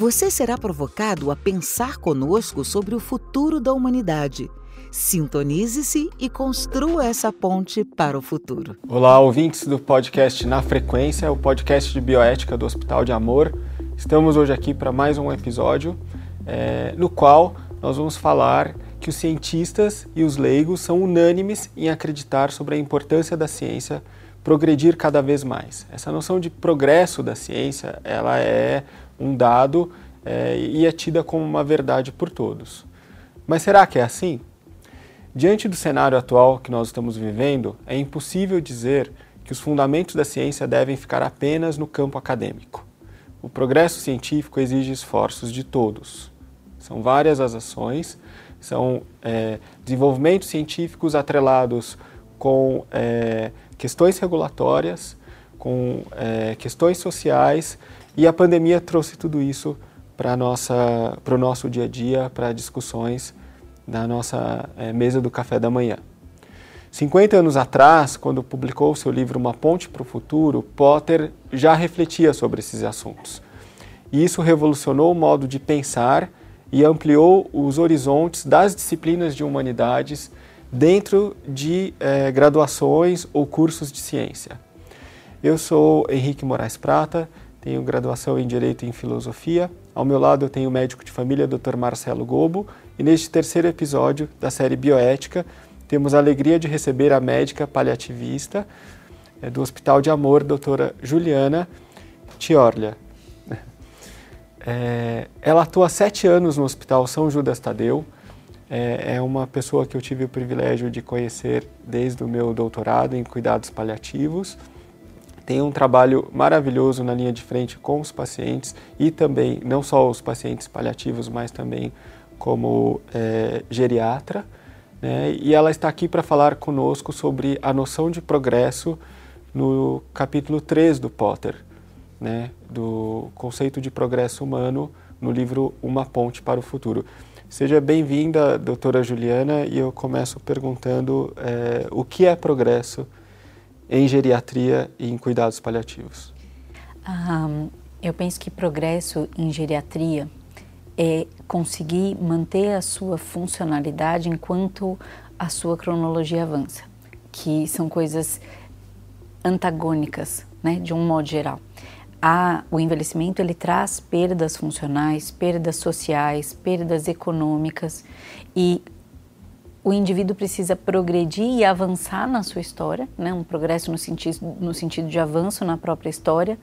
Você será provocado a pensar conosco sobre o futuro da humanidade. Sintonize-se e construa essa ponte para o futuro. Olá, ouvintes do podcast Na Frequência, o podcast de bioética do Hospital de Amor. Estamos hoje aqui para mais um episódio é, no qual nós vamos falar que os cientistas e os leigos são unânimes em acreditar sobre a importância da ciência progredir cada vez mais. Essa noção de progresso da ciência, ela é um dado é, e é tida como uma verdade por todos. Mas será que é assim? Diante do cenário atual que nós estamos vivendo, é impossível dizer que os fundamentos da ciência devem ficar apenas no campo acadêmico. O progresso científico exige esforços de todos. São várias as ações, são é, desenvolvimentos científicos atrelados com é, questões regulatórias, com é, questões sociais e a pandemia trouxe tudo isso para o nosso dia a dia, para discussões na nossa é, mesa do café da manhã. 50 anos atrás, quando publicou seu livro Uma Ponte para o Futuro, Potter já refletia sobre esses assuntos. E isso revolucionou o modo de pensar e ampliou os horizontes das disciplinas de humanidades dentro de é, graduações ou cursos de ciência. Eu sou Henrique Moraes Prata, tenho graduação em Direito e em Filosofia. Ao meu lado eu tenho o médico de família Dr. Marcelo Gobo e neste terceiro episódio da série Bioética temos a alegria de receber a médica paliativista é, do Hospital de Amor, doutora Juliana Tiorlia. É, ela atua sete anos no Hospital São Judas Tadeu, é, é uma pessoa que eu tive o privilégio de conhecer desde o meu doutorado em cuidados paliativos tem um trabalho maravilhoso na linha de frente com os pacientes e também, não só os pacientes paliativos, mas também como é, geriatra. Né? E ela está aqui para falar conosco sobre a noção de progresso no capítulo 3 do Potter, né? do conceito de progresso humano no livro Uma Ponte para o Futuro. Seja bem-vinda, doutora Juliana, e eu começo perguntando é, o que é progresso em geriatria e em cuidados paliativos? Eu penso que progresso em geriatria é conseguir manter a sua funcionalidade enquanto a sua cronologia avança, que são coisas antagônicas, né, de um modo geral. A, o envelhecimento ele traz perdas funcionais, perdas sociais, perdas econômicas e o indivíduo precisa progredir e avançar na sua história, né? um progresso no sentido, no sentido de avanço na própria história,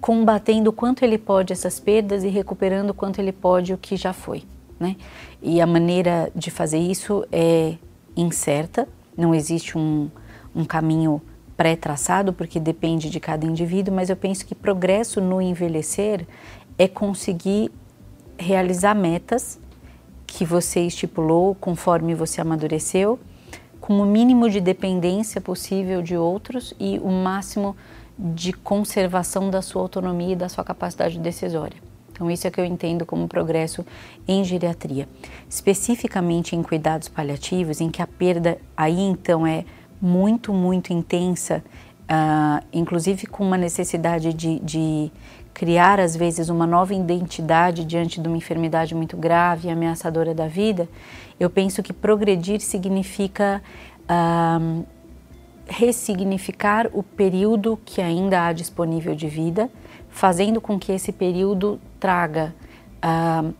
combatendo o quanto ele pode essas perdas e recuperando o quanto ele pode o que já foi. Né? E a maneira de fazer isso é incerta, não existe um, um caminho pré-traçado, porque depende de cada indivíduo, mas eu penso que progresso no envelhecer é conseguir realizar metas que você estipulou conforme você amadureceu, com o mínimo de dependência possível de outros e o máximo de conservação da sua autonomia e da sua capacidade decisória. Então, isso é que eu entendo como progresso em geriatria. Especificamente em cuidados paliativos, em que a perda aí então é muito, muito intensa, uh, inclusive com uma necessidade de, de criar às vezes uma nova identidade diante de uma enfermidade muito grave e ameaçadora da vida, eu penso que progredir significa uh, ressignificar o período que ainda há disponível de vida, fazendo com que esse período traga uh,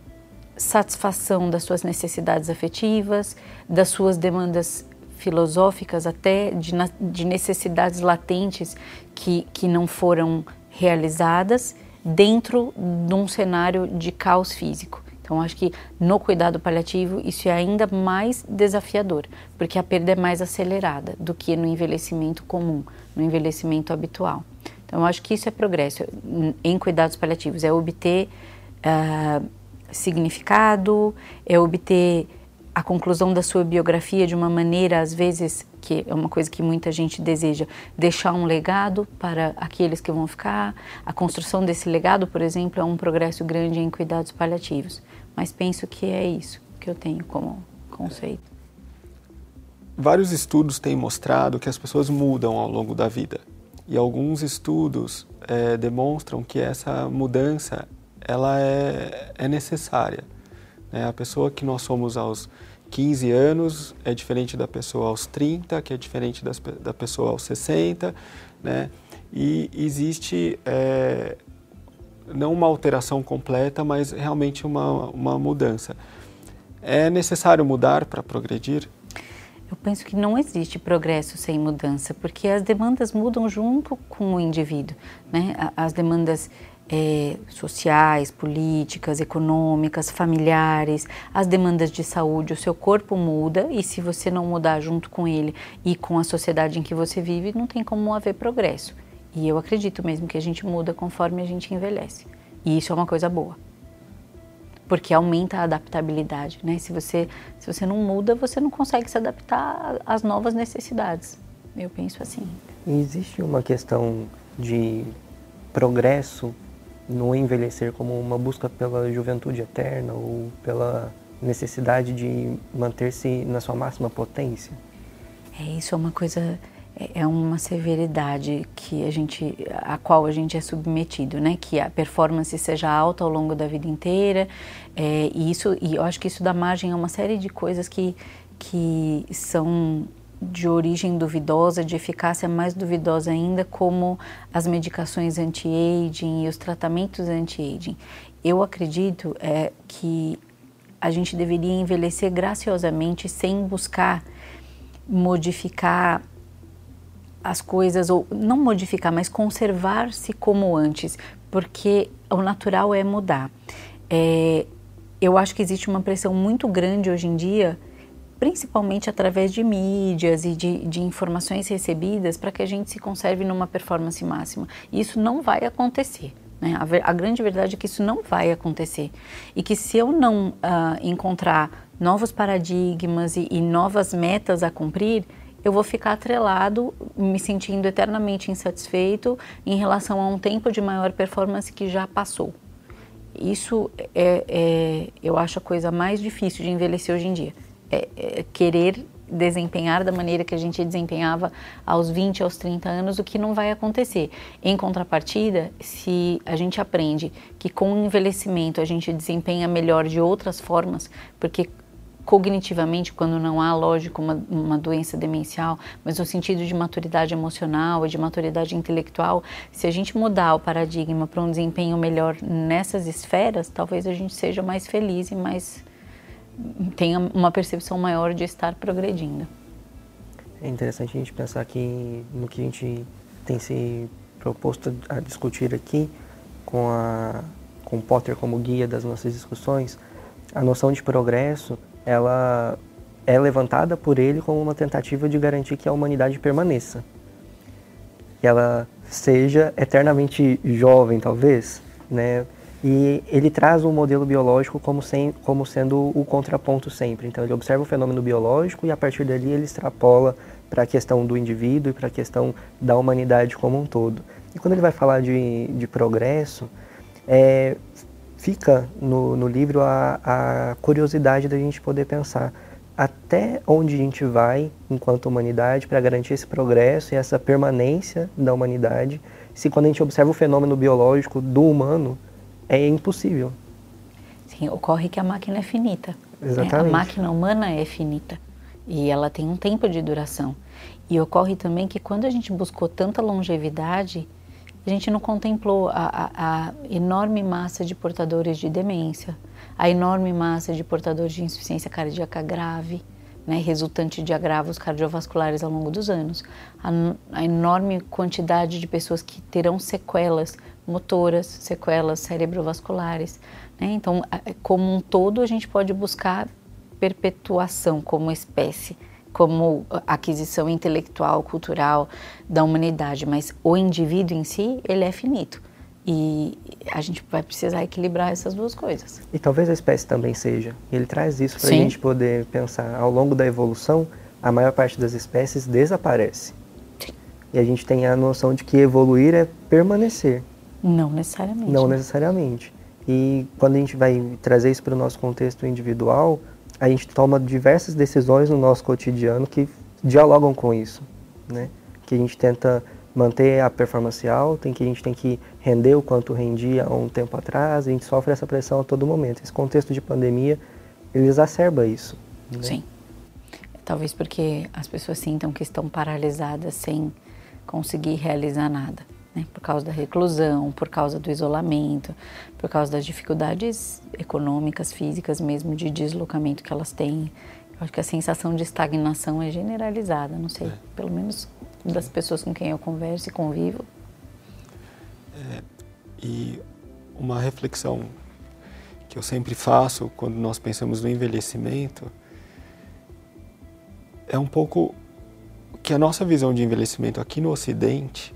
satisfação das suas necessidades afetivas, das suas demandas filosóficas, até de, de necessidades latentes que, que não foram realizadas dentro de um cenário de caos físico. Então, acho que no cuidado paliativo isso é ainda mais desafiador, porque a perda é mais acelerada do que no envelhecimento comum, no envelhecimento habitual. Então, acho que isso é progresso em cuidados paliativos, é obter uh, significado, é obter a conclusão da sua biografia de uma maneira, às vezes, que é uma coisa que muita gente deseja, deixar um legado para aqueles que vão ficar. A construção desse legado, por exemplo, é um progresso grande em cuidados paliativos. Mas penso que é isso que eu tenho como conceito. Vários estudos têm mostrado que as pessoas mudam ao longo da vida. E alguns estudos é, demonstram que essa mudança ela é, é necessária. Né? A pessoa que nós somos aos 15 anos é diferente da pessoa aos 30, que é diferente das, da pessoa aos 60, né? E existe é, não uma alteração completa, mas realmente uma, uma mudança. É necessário mudar para progredir? Eu penso que não existe progresso sem mudança, porque as demandas mudam junto com o indivíduo, né? As demandas é, sociais, políticas, econômicas, familiares, as demandas de saúde, o seu corpo muda e se você não mudar junto com ele e com a sociedade em que você vive, não tem como haver progresso. E eu acredito mesmo que a gente muda conforme a gente envelhece. E isso é uma coisa boa. Porque aumenta a adaptabilidade, né? Se você, se você não muda, você não consegue se adaptar às novas necessidades. Eu penso assim. Existe uma questão de progresso no envelhecer como uma busca pela juventude eterna ou pela necessidade de manter-se na sua máxima potência? É, isso é uma coisa, é, é uma severidade que a gente, a qual a gente é submetido, né? Que a performance seja alta ao longo da vida inteira, é, e isso, e eu acho que isso dá margem a uma série de coisas que, que são de origem duvidosa, de eficácia mais duvidosa ainda, como as medicações anti-aging e os tratamentos anti-aging. Eu acredito é, que a gente deveria envelhecer graciosamente sem buscar modificar as coisas, ou não modificar, mas conservar-se como antes, porque o natural é mudar. É, eu acho que existe uma pressão muito grande hoje em dia principalmente através de mídias e de, de informações recebidas para que a gente se conserve numa performance máxima. E isso não vai acontecer. Né? A, a, grande verdade é que isso não vai acontecer. E que se eu não uh, encontrar novos paradigmas e, e novas metas a cumprir, eu vou ficar atrelado, me sentindo eternamente insatisfeito em relação a um tempo de maior performance que já passou. Isso é, é, eu acho a coisa mais difícil de envelhecer hoje em dia é, é, querer desempenhar da maneira que a gente desempenhava aos 20, aos 30 anos, o que não vai acontecer. Em contrapartida, se a gente aprende que com o envelhecimento a gente desempenha melhor de outras formas, porque cognitivamente, quando não há, lógico, uma, uma doença demencial, mas no sentido de maturidade emocional, de maturidade intelectual, se a gente mudar o paradigma para um desempenho melhor nessas esferas, talvez a gente seja mais feliz e mais tenha uma percepção maior de estar progredindo. É interessante a gente pensar que no que a gente tem se proposto a discutir aqui, com, a, com Potter como guia das nossas discussões, a noção de progresso, ela é levantada por ele como uma tentativa de garantir que a humanidade permaneça. Que ela seja eternamente jovem, talvez, né? E ele traz o modelo biológico como, sem, como sendo o contraponto sempre. Então, ele observa o fenômeno biológico e, a partir dali, ele extrapola para a questão do indivíduo e para a questão da humanidade como um todo. E quando ele vai falar de, de progresso, é, fica no, no livro a, a curiosidade da gente poder pensar até onde a gente vai enquanto humanidade para garantir esse progresso e essa permanência da humanidade, se quando a gente observa o fenômeno biológico do humano, é impossível. Sim, ocorre que a máquina é finita. Exatamente. Né? A máquina humana é finita e ela tem um tempo de duração. E ocorre também que quando a gente buscou tanta longevidade, a gente não contemplou a, a, a, enorme massa de portadores de demência, a enorme massa de portadores de insuficiência cardíaca grave, né, resultante de agravos cardiovasculares ao longo dos anos, a, a enorme quantidade de pessoas que terão sequelas motoras, sequelas cerebrovasculares. Né? Então, como um todo, a gente pode buscar perpetuação como espécie, como aquisição intelectual, cultural da humanidade, mas o indivíduo em si, ele é finito. E a gente vai precisar equilibrar essas duas coisas. E talvez a espécie também seja. Ele traz isso para a gente poder pensar. Ao longo da evolução, a maior parte das espécies desaparece. Sim. E a gente tem a noção de que evoluir é permanecer. Não necessariamente. Não necessariamente. E quando a gente vai trazer isso para o nosso contexto individual, a gente toma diversas decisões no nosso cotidiano que dialogam com isso, né? Que a gente tenta manter a performance alta, em que a gente tem que render o quanto rendia há um tempo atrás, a gente sofre essa pressão a todo momento. Esse contexto de pandemia, ele exacerba isso. Né? Sim. Talvez porque as pessoas sintam que estão paralisadas sem conseguir realizar nada. Né? Por causa da reclusão, por causa do isolamento, por causa das dificuldades econômicas, físicas mesmo, de deslocamento que elas têm. Eu acho que a sensação de estagnação é generalizada, não sei, é. pelo menos das pessoas com quem eu converso e convivo. É, e uma reflexão que eu sempre faço quando nós pensamos no envelhecimento é um pouco que a nossa visão de envelhecimento aqui no Ocidente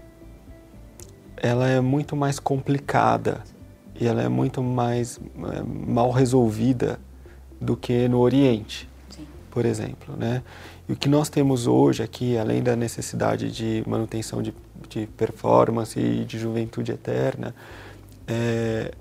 ela é muito mais complicada e ela é muito mais é, mal resolvida do que no Oriente, Sim. por exemplo, né? E o que nós temos hoje aqui, além da necessidade de manutenção de, de performance e de juventude eterna, é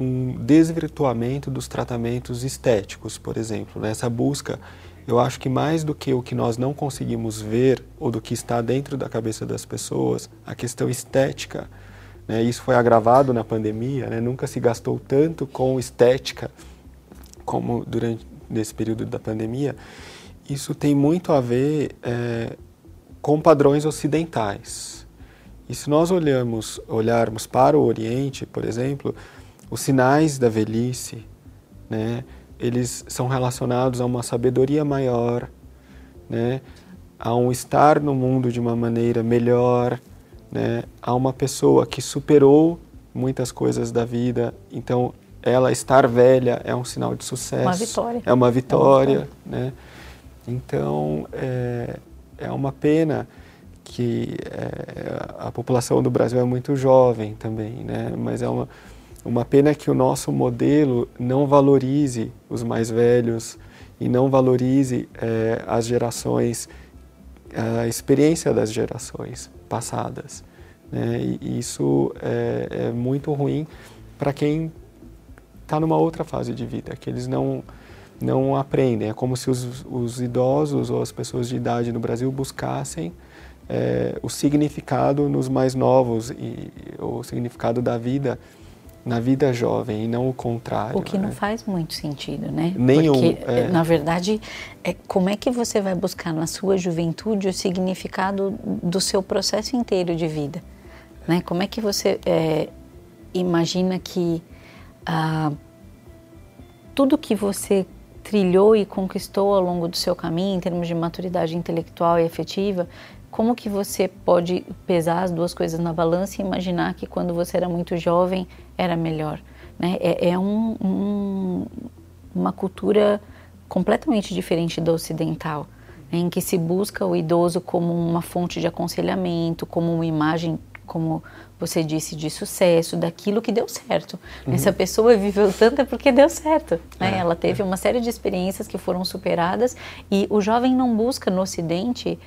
um desvirtuamento dos tratamentos estéticos, por exemplo. Né? Essa busca, eu acho que mais do que o que nós não conseguimos ver ou do que está dentro da cabeça das pessoas, a questão estética, né? isso foi agravado na pandemia, né? nunca se gastou tanto com estética como durante nesse período da pandemia isso tem muito a ver é, com padrões ocidentais. E se nós olhamos, olharmos para o Oriente, por exemplo, os sinais da velhice, né, eles são relacionados a uma sabedoria maior, né, a um estar no mundo de uma maneira melhor, né, a uma pessoa que superou muitas coisas da vida, então ela estar velha é um sinal de sucesso. Uma vitória. É uma vitória, é uma vitória. né? Então, é, é uma pena que é, a população do Brasil é muito jovem também, né? mas é uma, uma pena que o nosso modelo não valorize os mais velhos e não valorize é, as gerações, a experiência das gerações passadas. Né? E isso é, é muito ruim para quem está numa outra fase de vida, que eles não não aprendem. É como se os, os idosos ou as pessoas de idade no Brasil buscassem é, o significado nos mais novos e o significado da vida na vida jovem e não o contrário. O que né? não faz muito sentido, né? Nenhum. Porque, é... na verdade, é, como é que você vai buscar na sua juventude o significado do seu processo inteiro de vida? Né? Como é que você é, imagina que ah, tudo que você trilhou e conquistou ao longo do seu caminho, em termos de maturidade intelectual e afetiva, como que você pode pesar as duas coisas na balança e imaginar que quando você era muito jovem era melhor? Né? É, é um, um, uma cultura completamente diferente da ocidental, né? em que se busca o idoso como uma fonte de aconselhamento, como uma imagem, como você disse, de sucesso, daquilo que deu certo. Uhum. Essa pessoa viveu tanto é porque deu certo. Né? É, Ela teve é. uma série de experiências que foram superadas e o jovem não busca no Ocidente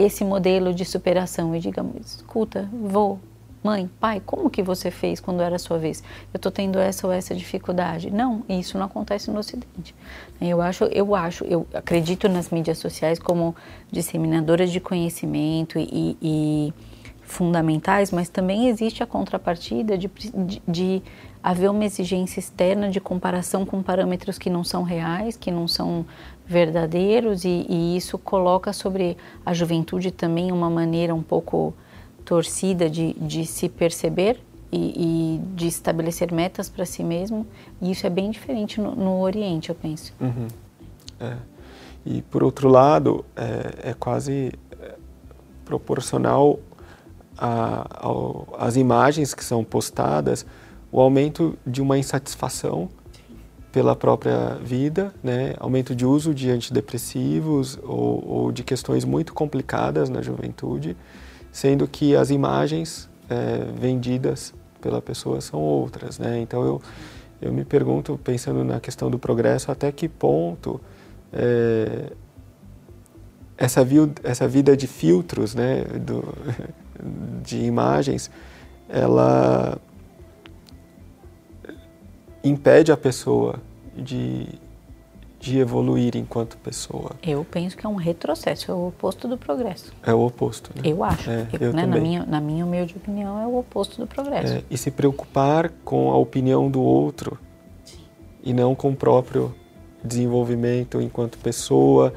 esse modelo de superação e diga, escuta, vou, mãe, pai, como que você fez quando era a sua vez? Eu estou tendo essa ou essa dificuldade. Não, isso não acontece no Ocidente. Eu acho, eu acho, eu acredito nas mídias sociais como disseminadoras de conhecimento e, e fundamentais, mas também existe a contrapartida de, de, de, haver uma exigência externa de comparação com parâmetros que não são reais, que não são verdadeiros, e, e isso coloca sobre a juventude também uma maneira um pouco torcida de, de se perceber e, e, de estabelecer metas para si mesmo. E isso é bem diferente no, no Oriente, eu penso. Uhum. É. E por outro lado, é, é quase é, proporcional as imagens que são postadas, o aumento de uma insatisfação pela própria vida, né? aumento de uso de antidepressivos ou, ou de questões muito complicadas na juventude, sendo que as imagens é, vendidas pela pessoa são outras, né? Então eu, eu me pergunto, pensando na questão do progresso, até que ponto é, essa, vi, essa vida de filtros, né, do, de imagens, ela impede a pessoa de, de evoluir enquanto pessoa. Eu penso que é um retrocesso, é o oposto do progresso. É o oposto, né? Eu acho. É, eu, eu né, na, minha, na minha humilde opinião, é o oposto do progresso. É, e se preocupar com a opinião do outro e não com o próprio desenvolvimento enquanto pessoa,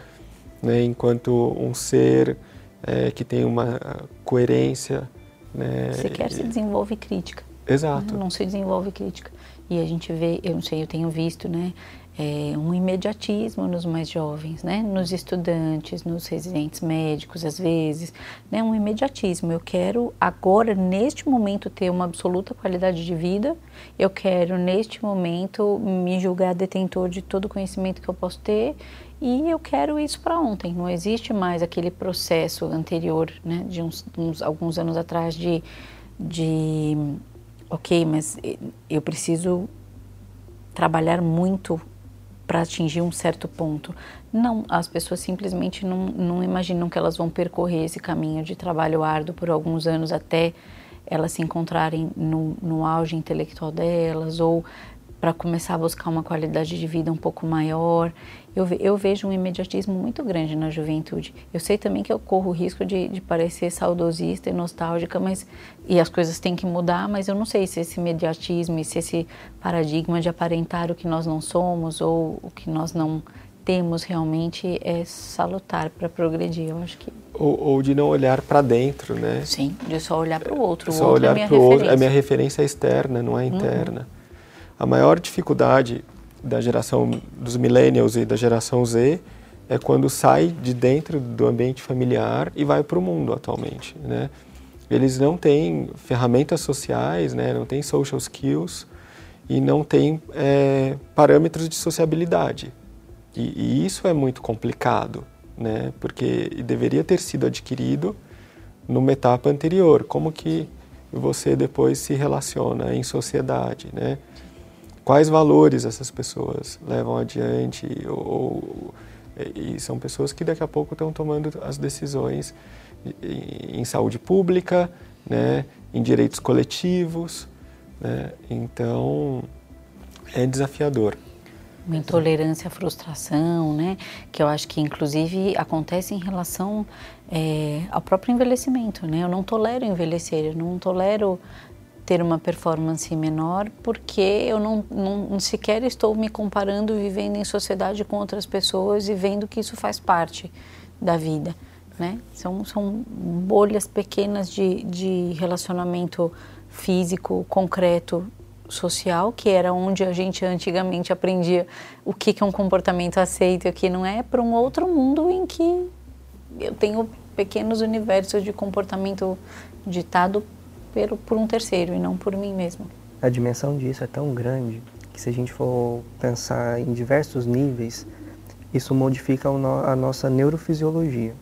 né, enquanto um ser é, que tem uma coerência. Né, Sequer se desenvolve crítica. Exato. Não se desenvolve crítica. E a gente vê, eu não sei, eu tenho visto, né, é, um imediatismo nos mais jovens, né, nos estudantes, nos residentes médicos, às vezes, né, um imediatismo. Eu quero agora, neste momento, ter uma absoluta qualidade de vida. Eu quero, neste momento, me julgar detentor de todo o conhecimento que eu posso ter. E eu quero isso para ontem. Não existe mais aquele processo anterior, né, de uns, uns alguns anos atrás de, de ok, mas eu preciso trabalhar muito para atingir um certo ponto. Não, as pessoas simplesmente não, não imaginam que elas vão percorrer esse caminho de trabalho árduo por alguns anos até elas se encontrarem no, no auge intelectual delas ou para começar a buscar uma qualidade de vida um pouco maior. Eu, eu vejo um imediatismo muito grande na juventude. Eu sei também que eu corro o risco de, de parecer saudosista e nostálgica, mas e as coisas têm que mudar, mas eu não sei se esse imediatismo e se esse paradigma de aparentar o que nós não somos ou o que nós não temos realmente é salutar para progredir. Eu acho que ou, ou de não olhar para dentro, né? sim, de só olhar para o outro. Só outro é olhar para o outro. referência. A minha referência é externa, não é interna. A maior dificuldade da geração dos millennials e da geração Z é quando sai de dentro do ambiente familiar e vai para o mundo atualmente, né? Eles não têm ferramentas sociais, né? Não têm social skills e não têm é, parâmetros de sociabilidade. E, e isso é muito complicado, né? Porque deveria ter sido adquirido numa etapa anterior. Como que você depois se relaciona em sociedade, né? Quais valores essas pessoas levam adiante ou, e são pessoas que daqui a pouco estão tomando as decisões em saúde pública, né? Em direitos coletivos, né? Então é desafiador uma intolerância à frustração, né? Que eu acho que inclusive acontece em relação é, ao próprio envelhecimento, né? Eu não tolero envelhecer, eu não tolero ter uma performance menor porque eu não, não sequer estou me comparando vivendo em sociedade com outras pessoas e vendo que isso faz parte da vida, né? São, são bolhas pequenas de, de relacionamento físico, concreto, social, que era onde a gente antigamente aprendia o que, que é um comportamento aceito e o que não é, para um outro mundo em que eu tenho pequenos universos de comportamento ditado por, por um terceiro e não por mim mesmo. A dimensão disso é tão grande que se a gente for pensar em diversos níveis, isso modifica a nossa neurofisiologia.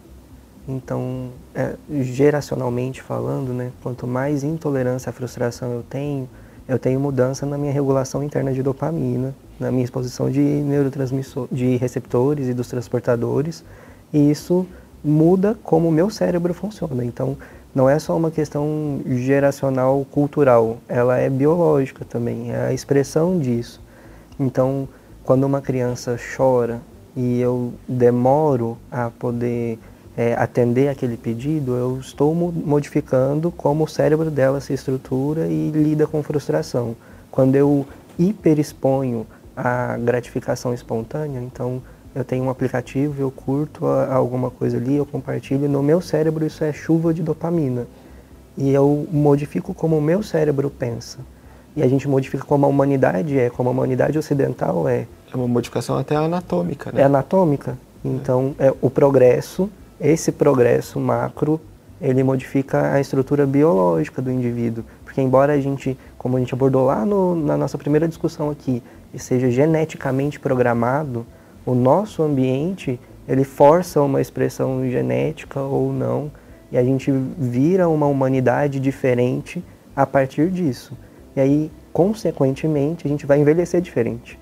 Então, é, geracionalmente falando, né, quanto mais intolerância à frustração eu tenho, eu tenho mudança na minha regulação interna de dopamina, na minha exposição de neurotransmissores, de receptores e dos transportadores, e isso muda como o meu cérebro funciona. Então, não é só uma questão geracional cultural, ela é biológica também, é a expressão disso. Então, quando uma criança chora e eu demoro a poder é, atender aquele pedido, eu estou modificando como o cérebro dela se estrutura e lida com frustração. Quando eu hiperexponho a gratificação espontânea, então eu tenho um aplicativo, eu curto a, alguma coisa ali, eu compartilho, no meu cérebro isso é chuva de dopamina. E eu modifico como o meu cérebro pensa. E a gente modifica como a humanidade é, como a humanidade ocidental é. É uma modificação até anatômica, né? É anatômica. Então, é, o progresso esse progresso macro ele modifica a estrutura biológica do indivíduo, porque embora a gente, como a gente abordou lá no, na nossa primeira discussão aqui, seja geneticamente programado, o nosso ambiente ele força uma expressão genética ou não, e a gente vira uma humanidade diferente a partir disso. E aí, consequentemente, a gente vai envelhecer diferente.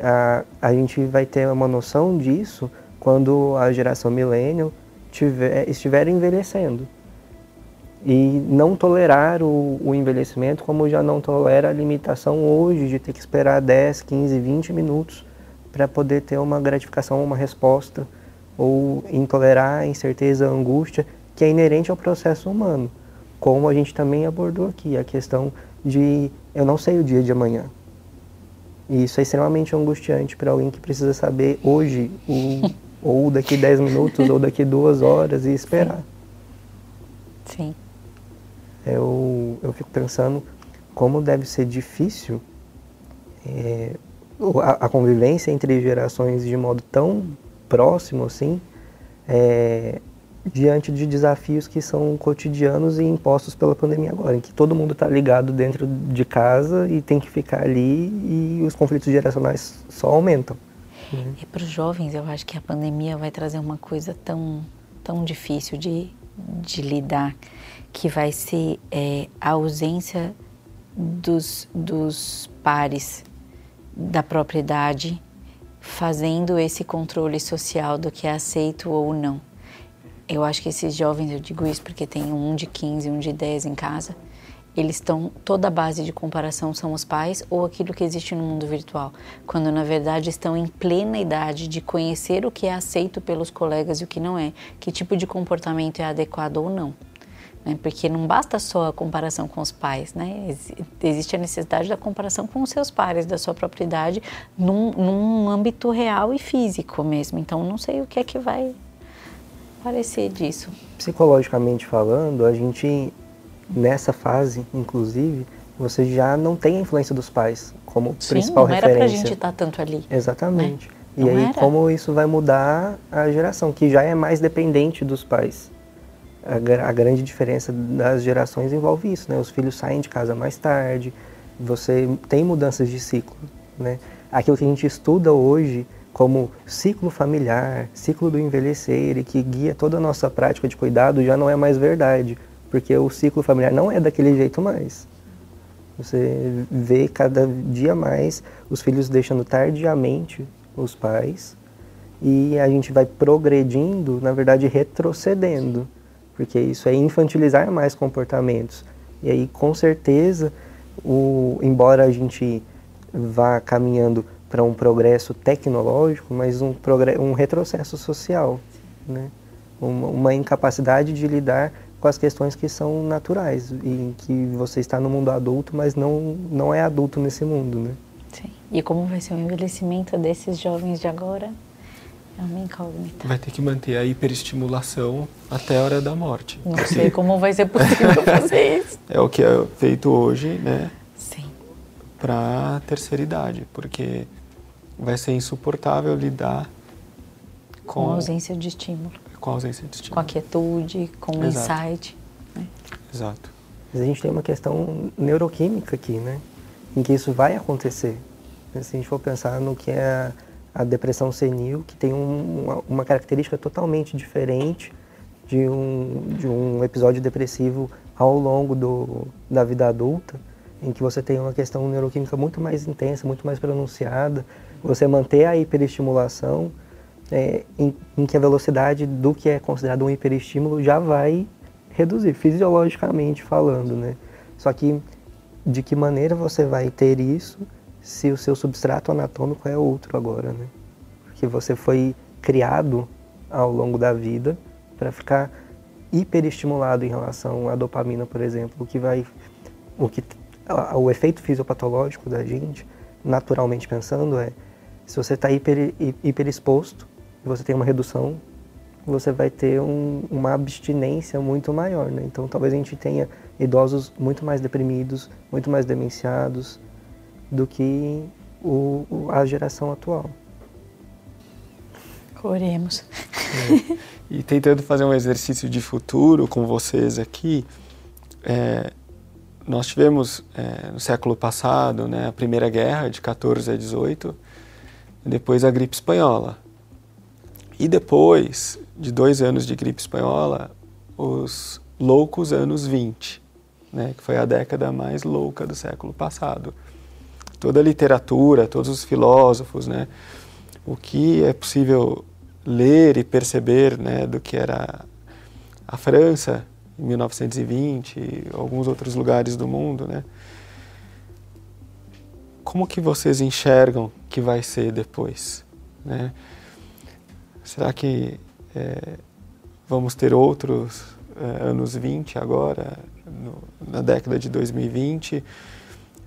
A, a gente vai ter uma noção disso quando a geração millennial tiver, estiver envelhecendo. E não tolerar o, o envelhecimento como já não tolera a limitação hoje de ter que esperar 10, 15, 20 minutos para poder ter uma gratificação, uma resposta, ou intolerar a incerteza, a angústia, que é inerente ao processo humano. Como a gente também abordou aqui, a questão de eu não sei o dia de amanhã. E isso é extremamente angustiante para alguém que precisa saber hoje, o, ou daqui 10 minutos, ou daqui duas horas e esperar. Sim. Eu, eu fico pensando como deve ser difícil é, a, convivência entre gerações de modo tão próximo assim, é, diante de desafios que são cotidianos e impostos pela pandemia agora, em que todo mundo está ligado dentro de casa e tem que ficar ali e os conflitos geracionais só aumentam. E para os jovens, eu acho que a pandemia vai trazer uma coisa tão, tão difícil de, de lidar, que vai ser é, a ausência dos, dos pares da propriedade fazendo esse controle social do que é aceito ou não. Eu acho que esses jovens, eu digo isso porque tem um de 15, um de 10 em casa, eles estão, toda a base de comparação são os pais ou aquilo que existe no mundo virtual, quando na verdade estão em plena idade de conhecer o que é aceito pelos colegas e o que não é, que tipo de comportamento é adequado ou não. Né? Porque não basta só a comparação com os pais, né? existe a necessidade da comparação com os seus pares, da sua própria idade, num, num âmbito real e físico mesmo. Então, não sei o que é que vai parecer disso. Psicologicamente falando, a gente nessa fase, inclusive, você já não tem a influência dos pais como Sim, principal referência. não era pra gente estar tanto ali. Exatamente. Né? E aí, era. como isso vai mudar a geração, que já é mais dependente dos pais. A, a, grande diferença das gerações envolve isso, né? Os filhos saem de casa mais tarde, você tem mudanças de ciclo, né? Aquilo que a gente estuda hoje como ciclo familiar, ciclo do envelhecer e que guia toda a nossa prática de cuidado já não é mais verdade porque o ciclo familiar não é daquele jeito mais. Você vê cada dia mais os filhos deixando tardiamente os pais e a gente vai progredindo, na verdade retrocedendo, porque isso é infantilizar mais comportamentos. E aí, com certeza, o, embora a gente vá caminhando para um progresso tecnológico, mas um, um retrocesso social, né? uma, uma incapacidade de lidar com as questões que são naturais e que você está no mundo adulto, mas não não é adulto nesse mundo, né? Sim. E como vai ser o envelhecimento desses jovens de agora? É uma incógnita. Vai ter que manter a hiperestimulação até a hora da morte. Não sei como vai ser possível fazer isso. É o que é feito hoje, né? Sim. Para a terceira idade, porque vai ser insuportável lidar com, com a ausência de estímulo com a ausência de estímulo. Com a quietude, com o insight. Né? Exato. Mas a gente tem uma questão neuroquímica aqui, né? Em que isso vai acontecer. Se a gente for pensar no que é a, depressão senil, que tem um, uma, uma, característica totalmente diferente de um, de um episódio depressivo ao longo do, da vida adulta, em que você tem uma questão neuroquímica muito mais intensa, muito mais pronunciada, você manter a hiperestimulação, é, em, em, que a velocidade do que é considerado um hiperestímulo já vai reduzir, fisiologicamente falando, né? Só que de que maneira você vai ter isso se o seu substrato anatômico é outro agora, né? Porque você foi criado ao longo da vida para ficar hiperestimulado em relação à dopamina, por exemplo, o que vai o que o efeito fisiopatológico da gente, naturalmente pensando, é se você está hiper, hiperexposto você tem uma redução, você vai ter um, uma abstinência muito maior, né? Então talvez a gente tenha idosos muito mais deprimidos, muito mais demenciados do que o, a geração atual. Oremos. É. E tentando fazer um exercício de futuro com vocês aqui, é, nós tivemos é, no século passado né, a Primeira Guerra, de 14 a 18, depois a gripe espanhola. E depois de dois anos de gripe espanhola, os loucos anos 20. né, que foi a década mais louca do século passado. Toda a literatura, todos os filósofos, né, o que é possível ler e perceber né, do que era a França em 1920 e alguns outros lugares do mundo, né? Como que vocês enxergam que vai ser depois, né? Será que é, vamos ter outros é, anos 20 agora, no, na década de 2020?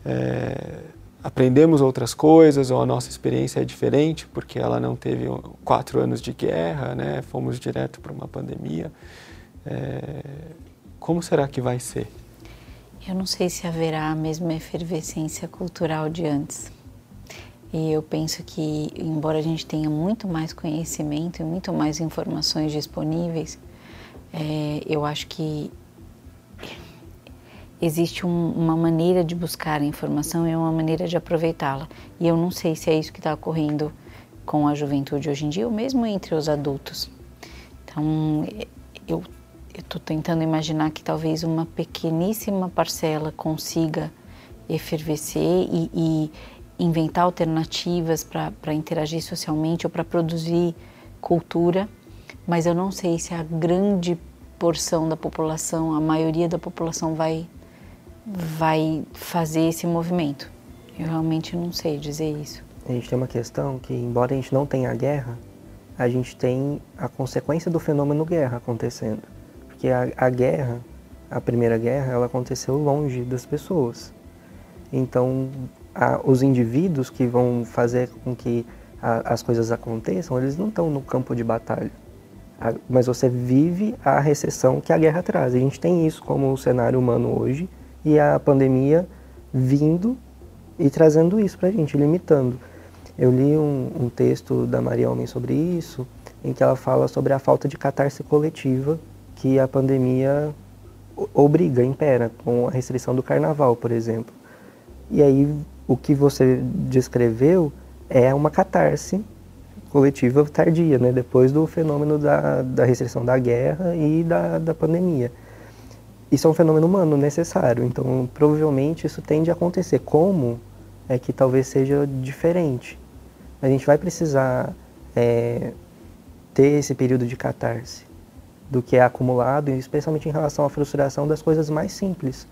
É, aprendemos outras coisas ou a nossa experiência é diferente porque ela não teve quatro anos de guerra, né? Fomos direto para uma pandemia. É, como será que vai ser? Eu não sei se haverá a mesma efervescência cultural de antes. E eu penso que, embora a gente tenha muito mais conhecimento e muito mais informações disponíveis, é, eu acho que existe um, uma maneira de buscar a informação e uma maneira de aproveitá-la. E eu não sei se é isso que está ocorrendo com a juventude hoje em dia, ou mesmo entre os adultos. Então, eu estou tentando imaginar que talvez uma pequeníssima parcela consiga efervescer e, e inventar alternativas para interagir socialmente ou para produzir cultura, mas eu não sei se a grande porção da população, a maioria da população vai vai fazer esse movimento. Eu realmente não sei dizer isso. A gente tem uma questão que, embora a gente não tenha guerra, a gente tem a consequência do fenômeno guerra acontecendo. Porque a, a guerra, a primeira guerra, ela aconteceu longe das pessoas. Então, a, os indivíduos que vão fazer com que a, as coisas aconteçam, eles não estão no campo de batalha. mas você vive a recessão que a guerra traz. A gente tem isso como cenário humano hoje e a pandemia vindo e trazendo isso para a gente, limitando. Eu li um, um texto da Maria Homem sobre isso, em que ela fala sobre a falta de catarse coletiva que a pandemia obriga, impera, com a restrição do carnaval, por exemplo. E aí o que você descreveu é uma catarse coletiva tardia, né? depois do fenômeno da, da restrição da guerra e da, da pandemia. Isso é um fenômeno humano necessário, então provavelmente isso tende a acontecer. Como é que talvez seja diferente? A gente vai precisar é, ter esse período de catarse do que é acumulado, especialmente em relação à frustração das coisas mais simples,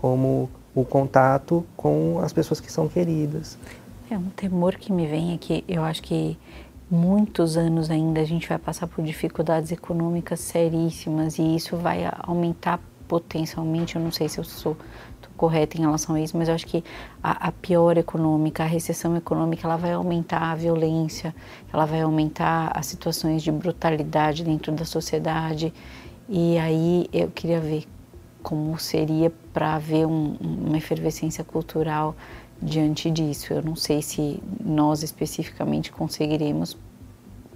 como o contato com as pessoas que são queridas. É um temor que me vem é que eu acho que muitos anos ainda a gente vai passar por dificuldades econômicas seríssimas e isso vai aumentar potencialmente, eu não sei se eu sou correta em relação a isso, mas eu acho que a, a, pior econômica, a recessão econômica, ela vai aumentar a violência, ela vai aumentar as situações de brutalidade dentro da sociedade. E aí eu queria ver como seria para haver um, uma efervescência cultural diante disso. Eu não sei se nós especificamente conseguiremos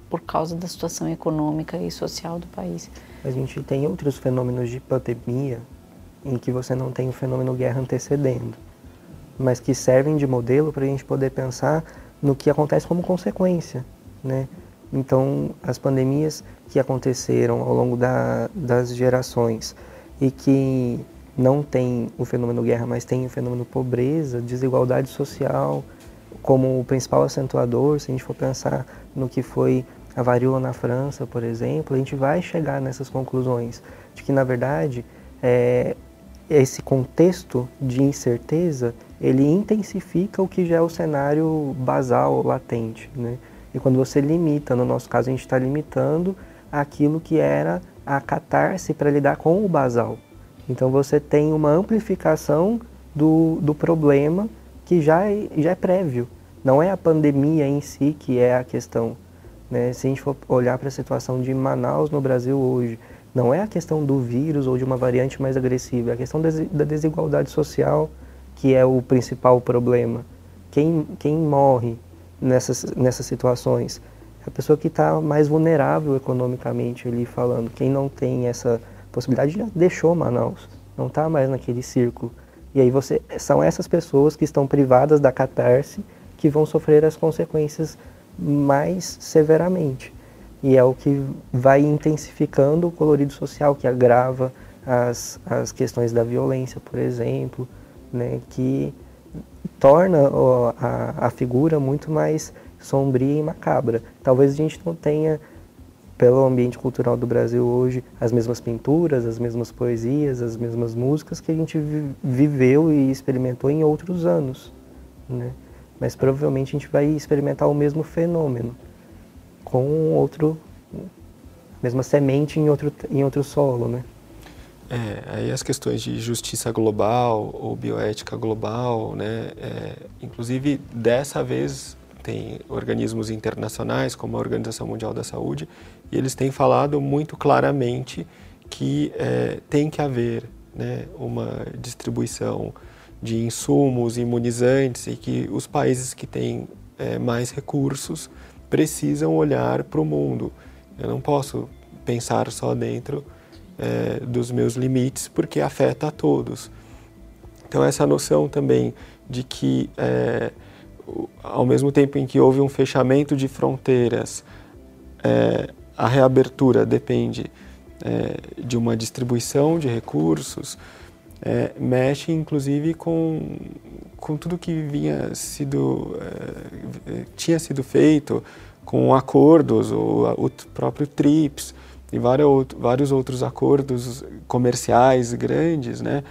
por causa da situação econômica e social do país. A gente tem outros fenômenos de pandemia em que você não tem o fenômeno guerra antecedendo, mas que servem de modelo para a gente poder pensar no que acontece como consequência, né? Então, as pandemias que aconteceram ao longo da, das gerações e que não tem o fenômeno guerra, mas tem o fenômeno pobreza, desigualdade social como o principal acentuador, se a gente for pensar no que foi a varíola na França, por exemplo, a gente vai chegar nessas conclusões de que, na verdade, é, esse contexto de incerteza ele intensifica o que já é o cenário basal latente, né? E quando você limita, no nosso caso a gente está limitando aquilo que era a catarse para lidar com o basal. Então você tem uma amplificação do, do problema que já é, já é prévio. Não é a pandemia em si que é a questão. Né? Se a gente for olhar para a situação de Manaus no Brasil hoje, não é a questão do vírus ou de uma variante mais agressiva, é a questão da desigualdade social que é o principal problema. Quem, quem morre nessas, nessas situações? É a pessoa que está mais vulnerável economicamente ali falando. Quem não tem essa possibilidade já deixou Manaus, não está mais naquele círculo. E aí você são essas pessoas que estão privadas da catarse que vão sofrer as consequências mais severamente. E é o que vai intensificando o colorido social, que agrava as, as questões da violência, por exemplo, né, que torna ó, a, a figura muito mais sombria e macabra. Talvez a gente não tenha, pelo ambiente cultural do Brasil hoje, as mesmas pinturas, as mesmas poesias, as mesmas músicas que a gente viveu e experimentou em outros anos. Né? Mas provavelmente a gente vai experimentar o mesmo fenômeno com outro mesma semente em outro em outro solo, né? É, aí as questões de justiça global ou bioética global, né? É, inclusive dessa vez tem organismos internacionais como a Organização Mundial da Saúde e eles têm falado muito claramente que é, tem que haver né, uma distribuição de insumos imunizantes e que os países que têm é, mais recursos precisam olhar para o mundo. Eu não posso pensar só dentro é, dos meus limites, porque afeta a todos. Então, essa noção também de que, é, ao mesmo tempo em que houve um fechamento de fronteiras, é, a reabertura depende é, de uma distribuição de recursos, é, mexe inclusive com, com tudo que vinha sido, é, tinha sido feito com acordos, o, o próprio TRIPS, e vários outros acordos comerciais grandes, né?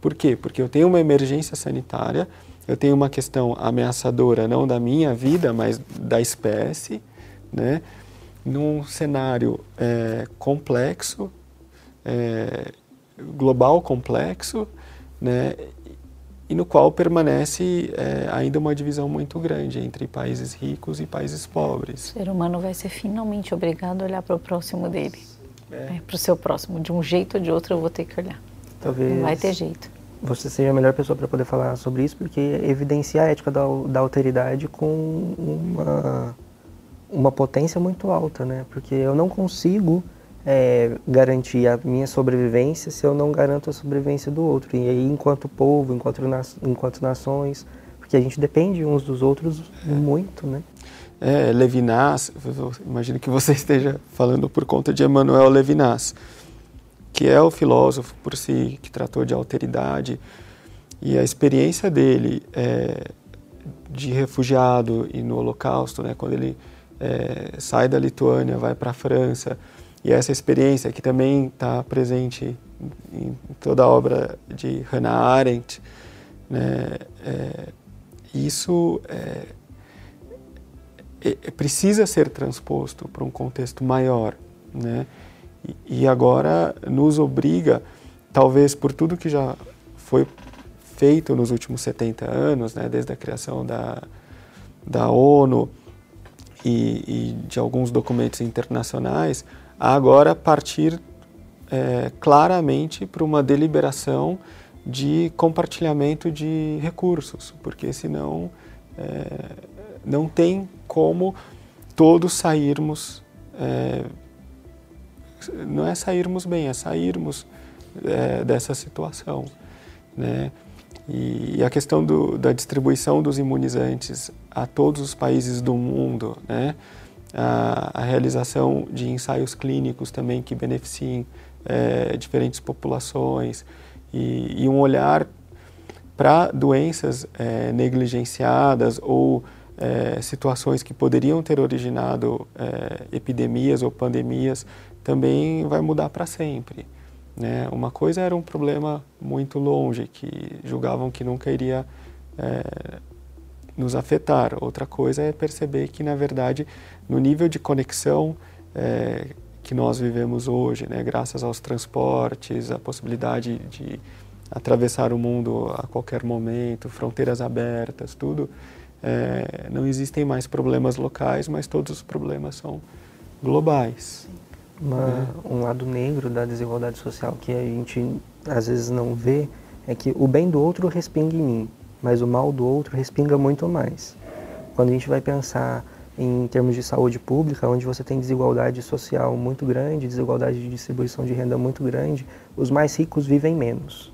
Por quê? Porque eu tenho uma emergência sanitária, eu tenho uma questão ameaçadora não da minha vida, mas da espécie, né? Num cenário é, complexo, é, global complexo, né? e no qual permanece é, ainda uma divisão muito grande entre países ricos e países pobres. O ser humano vai ser finalmente obrigado a olhar para o próximo dele, é. é, para o seu próximo. De um jeito ou de outro eu vou ter que olhar. Talvez Não vai ter jeito. Você seja a melhor pessoa para poder falar sobre isso, porque evidencia a ética da, da alteridade com uma, uma potência muito alta, né? Porque eu não consigo é, garantir a minha sobrevivência se eu não garanto a sobrevivência do outro. E aí, enquanto povo, enquanto, enquanto nações, porque a gente depende uns dos outros muito, né? É, Levinas, imagino que você esteja falando por conta de Emmanuel Levinas, que é o filósofo por si, que tratou de alteridade, e a experiência dele é, de refugiado e no Holocausto, né, quando ele é, sai da Lituânia, vai para a França, e essa experiência que também está presente em toda a obra de Hannah Arendt, né, é, isso é, é, precisa ser transposto para um contexto maior, né? E, e agora nos obriga, talvez por tudo que já foi feito nos últimos 70 anos, né, desde a criação da, da ONU e, e de alguns documentos internacionais, agora partir é, claramente para uma deliberação de compartilhamento de recursos, porque senão é, não tem como todos sairmos, é, não é sairmos bem, é sairmos é, dessa situação. Né? E, e a questão do, da distribuição dos imunizantes a todos os países do mundo, né? A, a realização de ensaios clínicos também que beneficiem é, diferentes populações e, e um olhar para doenças é, negligenciadas ou é, situações que poderiam ter originado é, epidemias ou pandemias também vai mudar para sempre. Né? Uma coisa era um problema muito longe, que julgavam que nunca iria é, nos afetar. Outra coisa é perceber que, na verdade, no nível de conexão é, que nós vivemos hoje, né, graças aos transportes, a possibilidade de atravessar o mundo a qualquer momento, fronteiras abertas, tudo, é, não existem mais problemas locais, mas todos os problemas são globais. Uma, né? Um lado negro da desigualdade social que a gente às vezes não vê é que o bem do outro respinga em mim mas o mal do outro respinga muito mais. Quando a gente vai pensar em termos de saúde pública, onde você tem desigualdade social muito grande, desigualdade de distribuição de renda muito grande, os mais ricos vivem menos.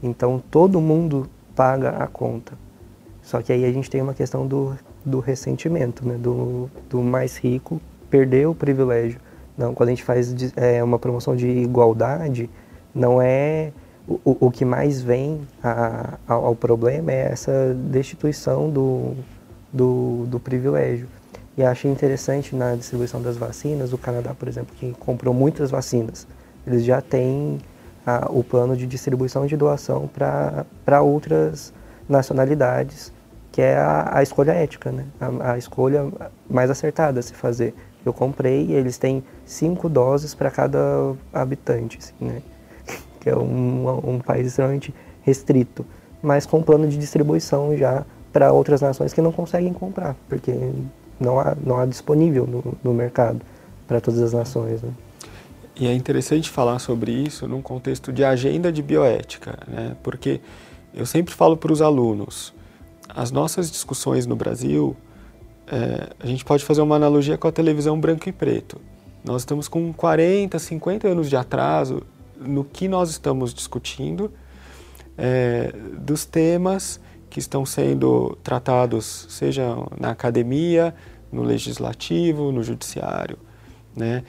Então todo mundo paga a conta. Só que aí a gente tem uma questão do, do ressentimento, né? do, do mais rico perder o privilégio. Não, quando a gente faz é, uma promoção de igualdade, não é o, o que mais vem a, ao, ao problema é essa destituição do, do, do privilégio. E achei interessante na distribuição das vacinas, o Canadá, por exemplo, que comprou muitas vacinas, eles já têm a, o plano de distribuição de doação para outras nacionalidades, que é a, a escolha ética, né? a, a, escolha mais acertada a se fazer. Eu comprei eles têm cinco doses para cada habitante, assim, né? Que é um, um país extremamente restrito, mas com plano de distribuição já para outras nações que não conseguem comprar, porque não há, não há disponível no, no mercado para todas as nações. Né? E é interessante falar sobre isso num contexto de agenda de bioética, né? porque eu sempre falo para os alunos, as nossas discussões no Brasil, é, a gente pode fazer uma analogia com a televisão branco e preto. Nós estamos com 40, 50 anos de atraso no que nós estamos discutindo, é, dos temas que estão sendo tratados, seja na academia, no legislativo, no judiciário, né?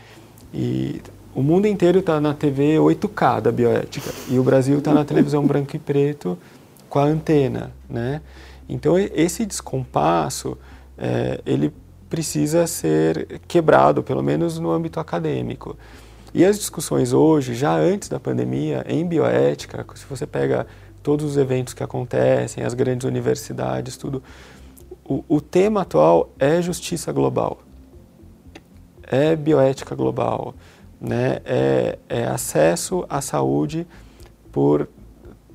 E o mundo inteiro está na TV 8K da bioética e o Brasil está na televisão branco e preto com a antena, né? Então esse descompasso é, ele precisa ser quebrado, pelo menos no âmbito acadêmico. E as discussões hoje, já antes da pandemia, em bioética, se você pega todos os eventos que acontecem, as grandes universidades, tudo, o, o tema atual é justiça global, é bioética global né, é, é acesso à saúde por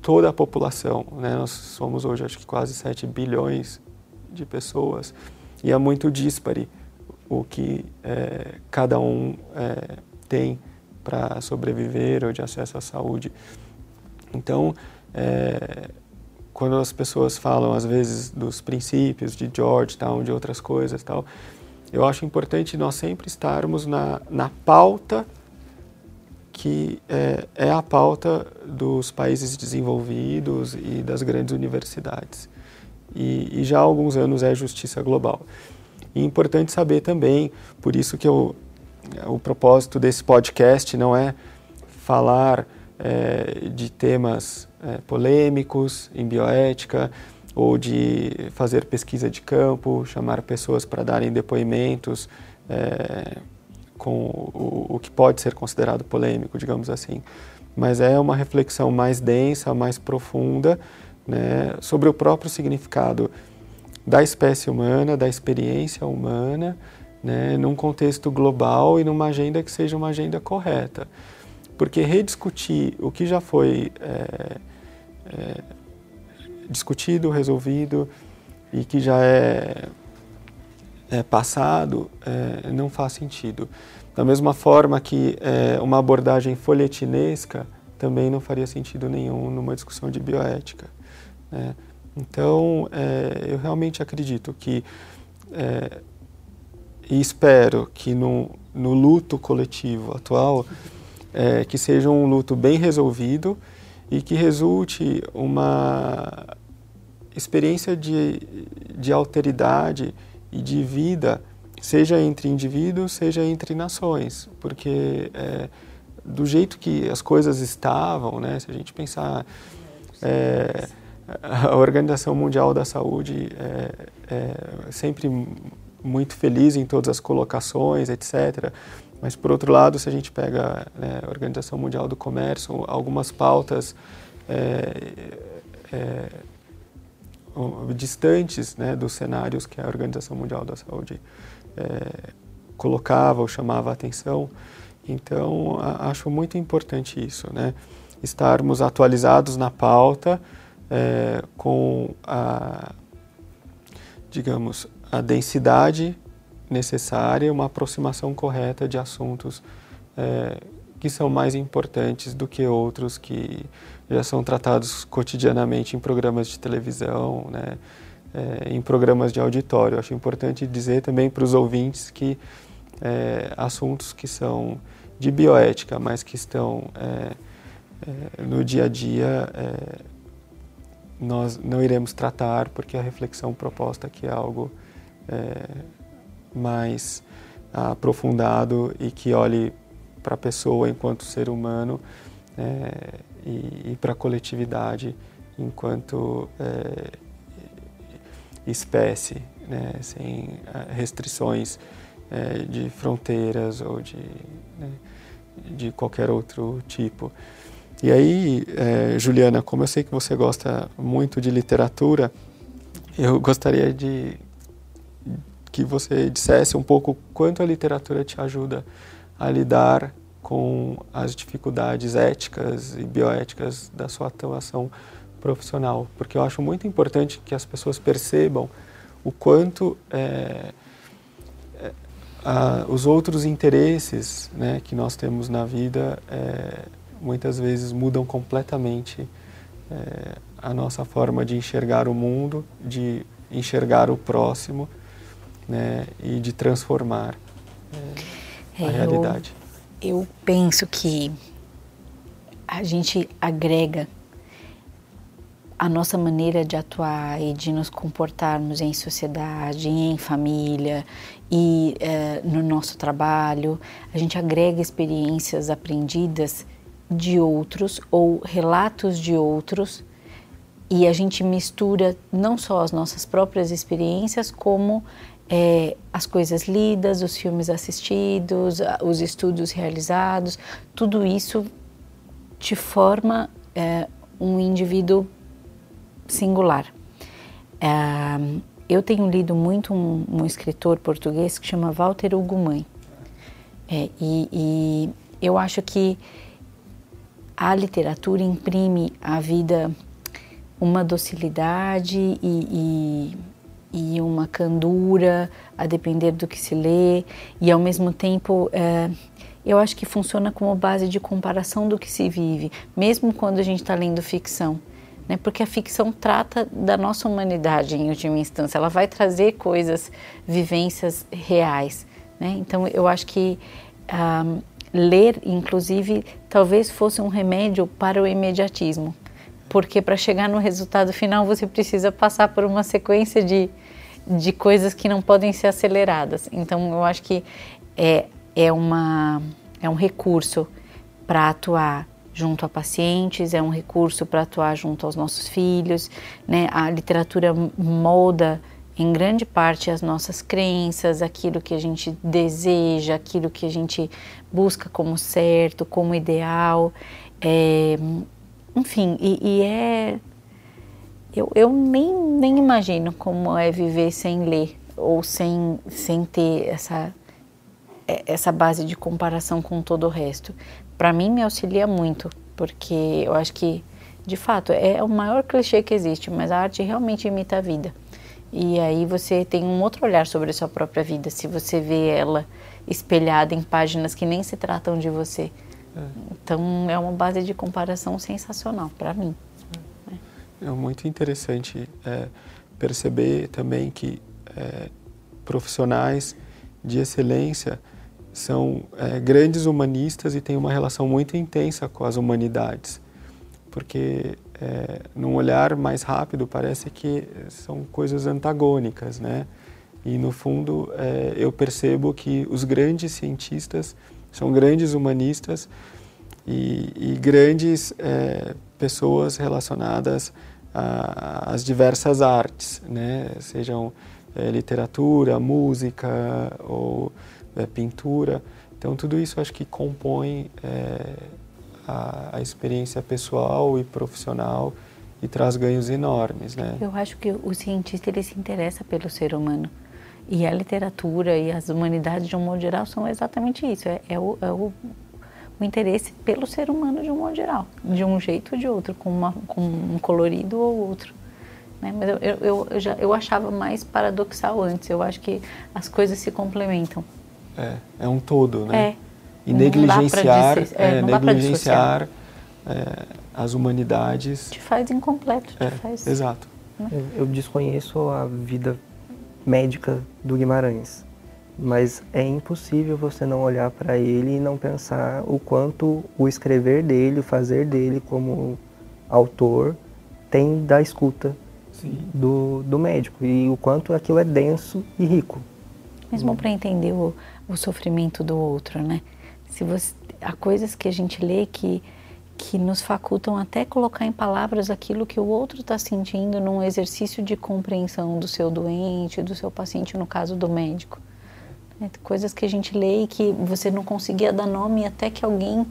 toda a população. Né? Nós somos hoje, acho que quase 7 bilhões de pessoas e é muito díspare o que é, cada um é, tem para sobreviver ou de acesso à saúde. Então, é, quando as pessoas falam às vezes dos princípios de Georgetown, de outras coisas tal, eu acho importante nós sempre estarmos na, na pauta que é, é, a pauta dos países desenvolvidos e das grandes universidades. E, e já há alguns anos é justiça global. E é importante saber também, por isso que eu, o propósito desse podcast não é falar é, de temas é, polêmicos em bioética, ou de fazer pesquisa de campo, chamar pessoas para darem depoimentos é, com o, o, que pode ser considerado polêmico, digamos assim. Mas é uma reflexão mais densa, mais profunda, né, sobre o próprio significado da espécie humana, da experiência humana, né, num contexto global e numa agenda que seja uma agenda correta. Porque rediscutir o que já foi é, é, discutido, resolvido e que já é, é passado, é, não faz sentido. Da mesma forma que é, uma abordagem folhetinesca também não faria sentido nenhum numa discussão de bioética. Né? Então, é, eu realmente acredito que, e espero que no, no luto coletivo atual, é, que seja um luto bem resolvido e que resulte uma experiência de, de alteridade e de vida, seja entre indivíduos, seja entre nações, porque é, do jeito que as coisas estavam, né, se a gente pensar é, a Organização Mundial da Saúde é, é sempre muito feliz em todas as colocações, etc. Mas, por outro lado, se a gente pega né, a Organização Mundial do Comércio, algumas pautas é, é, distantes né, dos cenários que a Organização Mundial da Saúde é, colocava ou chamava a atenção. Então, a, acho muito importante isso, né? estarmos atualizados na pauta é, com a, digamos, a densidade necessária, uma aproximação correta de assuntos é, que são mais importantes do que outros que já são tratados cotidianamente em programas de televisão, né, é, em programas de auditório. Acho importante dizer também para os ouvintes que é, assuntos que são de bioética, mas que estão é, é no dia a dia, é, nós não iremos tratar, porque a reflexão proposta aqui é algo é, mais aprofundado e que olhe para a pessoa enquanto ser humano é, e, e para a coletividade enquanto é, espécie, né, sem é, restrições é, de fronteiras ou de, né, de qualquer outro tipo. E aí, é, Juliana, como eu sei que você gosta muito de literatura, eu gostaria de que você dissesse um pouco quanto a literatura te ajuda a lidar com as dificuldades éticas e bioéticas da sua atuação profissional, porque eu acho muito importante que as pessoas percebam o quanto é, é, a, os outros interesses né, que nós temos na vida é, muitas vezes mudam completamente é, a nossa forma de enxergar o mundo, de enxergar o próximo né, e de transformar é, a realidade. Eu, eu penso que a gente agrega a nossa maneira de atuar e de nos comportarmos em sociedade, em família e eh, no nosso trabalho, a gente agrega experiências aprendidas de outros ou relatos de outros e a gente mistura não só as nossas próprias experiências, como é, as coisas lidas, os filmes assistidos, os estudos realizados, tudo isso te forma é, um indivíduo singular. É, eu tenho lido muito um, um, escritor português que chama Walter Ugumãe. É, e, e, eu acho que a literatura imprime à vida uma docilidade e, e, e, uma candura, a depender do que se lê, e ao mesmo tempo é, eu acho que funciona como base de comparação do que se vive, mesmo quando a gente está lendo ficção né? porque a ficção trata da nossa humanidade em última instância, ela vai trazer coisas, vivências reais. Né? Então eu acho que um, ler, inclusive, talvez fosse um remédio para o imediatismo, porque para chegar no resultado final você precisa passar por uma sequência de, de coisas que não podem ser aceleradas. Então eu acho que é, é, uma, é um recurso para atuar junto a pacientes, é um recurso para atuar junto aos nossos filhos. Né? A literatura molda em grande parte as nossas crenças, aquilo que a gente deseja, aquilo que a gente busca como certo, como ideal. É, enfim, e, e, é. Eu, eu nem, nem imagino como é viver sem ler ou sem, sem ter essa, é, essa base de comparação com todo o resto para mim me auxilia muito, porque eu acho que, de fato, é o maior clichê que existe, mas a arte realmente imita a vida. E aí você tem um outro olhar sobre a sua própria vida, se você vê ela espelhada em páginas que nem se tratam de você. É. Então é uma base de comparação sensacional para mim. É muito interessante é, perceber também que é, profissionais de excelência são é, grandes humanistas e têm uma relação muito intensa com as humanidades, porque é, num olhar mais rápido parece que são coisas antagônicas, né? E no fundo é, eu percebo que os grandes cientistas são grandes humanistas e, e grandes é, pessoas relacionadas às diversas artes, né? Sejam é, literatura, música ou é, pintura. Então, tudo isso acho que compõe é, a, a, experiência pessoal e profissional e traz ganhos enormes, né? Eu acho que o cientista ele se interessa pelo ser humano. E a literatura e as humanidades, de um modo geral, são exatamente isso. É, é, o, é o, o, interesse pelo ser humano, de um modo geral. De um jeito ou de outro, com, uma, com um colorido ou outro. Né? Mas eu, eu, eu, já, eu achava mais paradoxal antes. Eu acho que as coisas se complementam. É, é um todo, né? É. E negligenciar, é, é, negligenciar é, as humanidades. Te faz incompleto. Te é, faz... Exato. Né? Eu, eu desconheço a vida médica do Guimarães, mas é impossível você não olhar para ele e não pensar o quanto o escrever dele, o fazer dele como autor tem da escuta do, do médico e o quanto aquilo é denso e rico. Mesmo para entender o, o sofrimento do outro, né? Se você, há coisas que a gente lê que, que nos facultam até colocar em palavras aquilo que o outro está sentindo num exercício de compreensão do seu doente, do seu paciente, no caso do médico. É, coisas que a gente lê e que você não conseguia dar nome até que alguém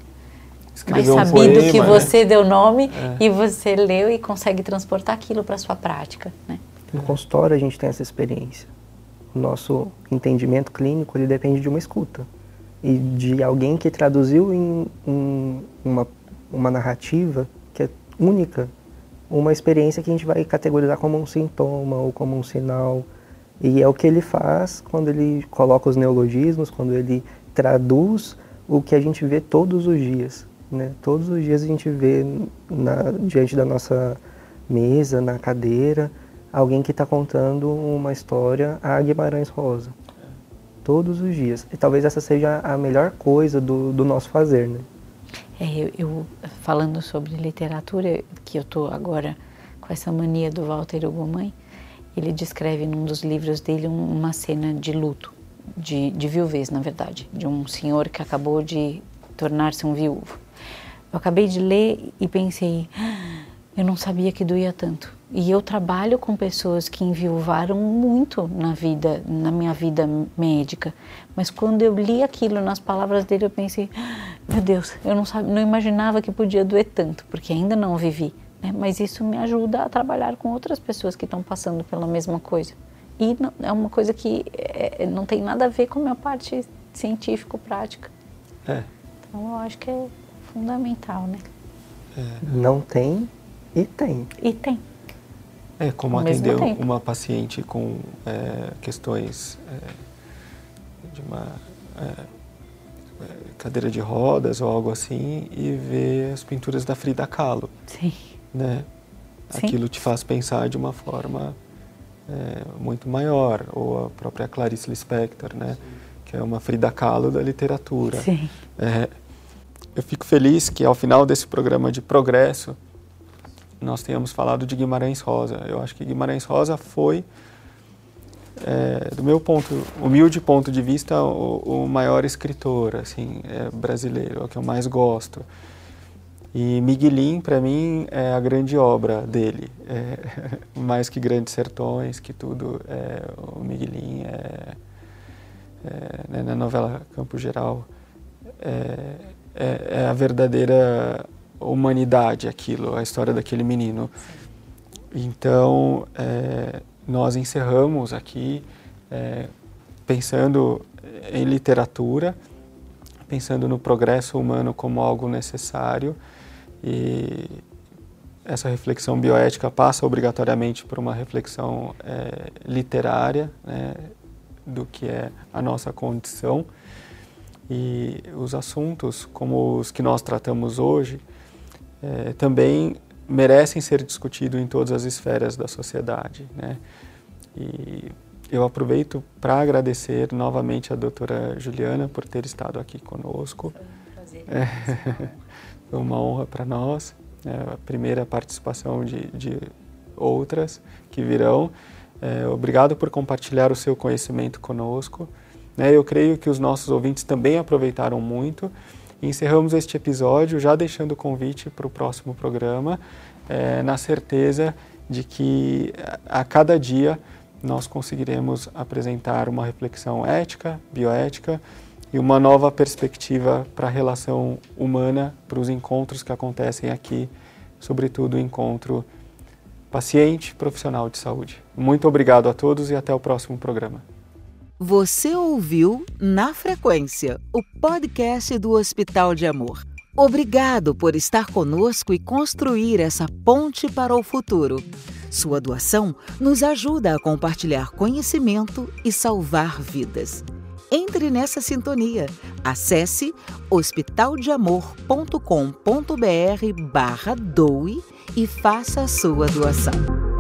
Escreveu mais sabido um poema, que né? você deu nome é. e você leu e consegue transportar aquilo para sua prática. Né? No consultório a gente tem essa experiência. O nosso entendimento clínico ele depende de uma escuta e de alguém que traduziu em, em uma, uma narrativa que é única, uma experiência que a gente vai categorizar como um sintoma ou como um sinal. E é o que ele faz quando ele coloca os neologismos, quando ele traduz o que a gente vê todos os dias. Né? Todos os dias a gente vê na, diante da nossa mesa, na cadeira, alguém que está contando uma história a Guimarães Rosa todos os dias. E talvez essa seja a melhor coisa do, do nosso fazer, né? É, eu, eu, falando sobre literatura, que eu estou agora com essa mania do Walter Ugumãe, ele descreve num dos livros dele uma cena de luto, de, de viuvez, na verdade, de um senhor que acabou de tornar-se um viúvo. Eu acabei de ler e pensei, ah, eu não sabia que doía tanto. E eu trabalho com pessoas que enviuvaram muito na vida, na minha vida médica. Mas quando eu li aquilo nas palavras dele, eu pensei, ah, meu Deus, eu não, sabe, não imaginava que podia doer tanto, porque ainda não vivi. Né? Mas isso me ajuda a trabalhar com outras pessoas que estão passando pela mesma coisa. E não, é uma coisa que é, não tem nada a ver com a minha parte científico-prática. É. Então eu acho que é fundamental, né? É. Não tem e tem. E tem. É, como atender uma paciente com é, questões é, de uma é, é, cadeira de rodas ou algo assim e ver as pinturas da Frida Kahlo. Sim. Né? Sim. Aquilo te faz pensar de uma forma é, muito maior. Ou a própria Clarice Lispector, né? que é uma Frida Kahlo da literatura. Sim. É, eu fico feliz que ao final desse programa de progresso nós tenhamos falado de Guimarães Rosa. Eu acho que Guimarães Rosa foi, é, do meu ponto, humilde ponto de vista, o, o maior escritor assim, é, brasileiro, é o que eu mais gosto. E Miguelin, para mim, é a grande obra dele. É, mais que Grandes Sertões, que tudo. É, o Miguelin é, é, né, na novela Campo Geral é, é, é a verdadeira humanidade aquilo, a história daquele menino. Então, nós encerramos aqui pensando em literatura, pensando no progresso humano como algo necessário e essa reflexão bioética passa obrigatoriamente por uma reflexão é, literária né, do que é a nossa condição e os assuntos como os que nós tratamos hoje é, também merecem ser discutidos em todas as esferas da sociedade. Né? E eu aproveito para agradecer novamente a doutora Juliana por ter estado aqui conosco. Foi um prazer. É, foi uma honra para nós, é a primeira participação de, de outras que virão. É, obrigado por compartilhar o seu conhecimento conosco. Né? Eu creio que os nossos ouvintes também aproveitaram muito. Encerramos este episódio já deixando o convite para o próximo programa, é, na certeza de que a cada dia nós conseguiremos apresentar uma reflexão ética, bioética e uma nova perspectiva para a relação humana, para os encontros que acontecem aqui, sobretudo o encontro paciente profissional de saúde. Muito obrigado a todos e até o próximo programa. Você ouviu Na Frequência, o podcast do Hospital de Amor. Obrigado por estar conosco e construir essa ponte para o futuro. Sua doação nos ajuda a compartilhar conhecimento e salvar vidas. Entre nessa sintonia. Acesse hospitaldeamor.com.br barra doe e faça a sua doação.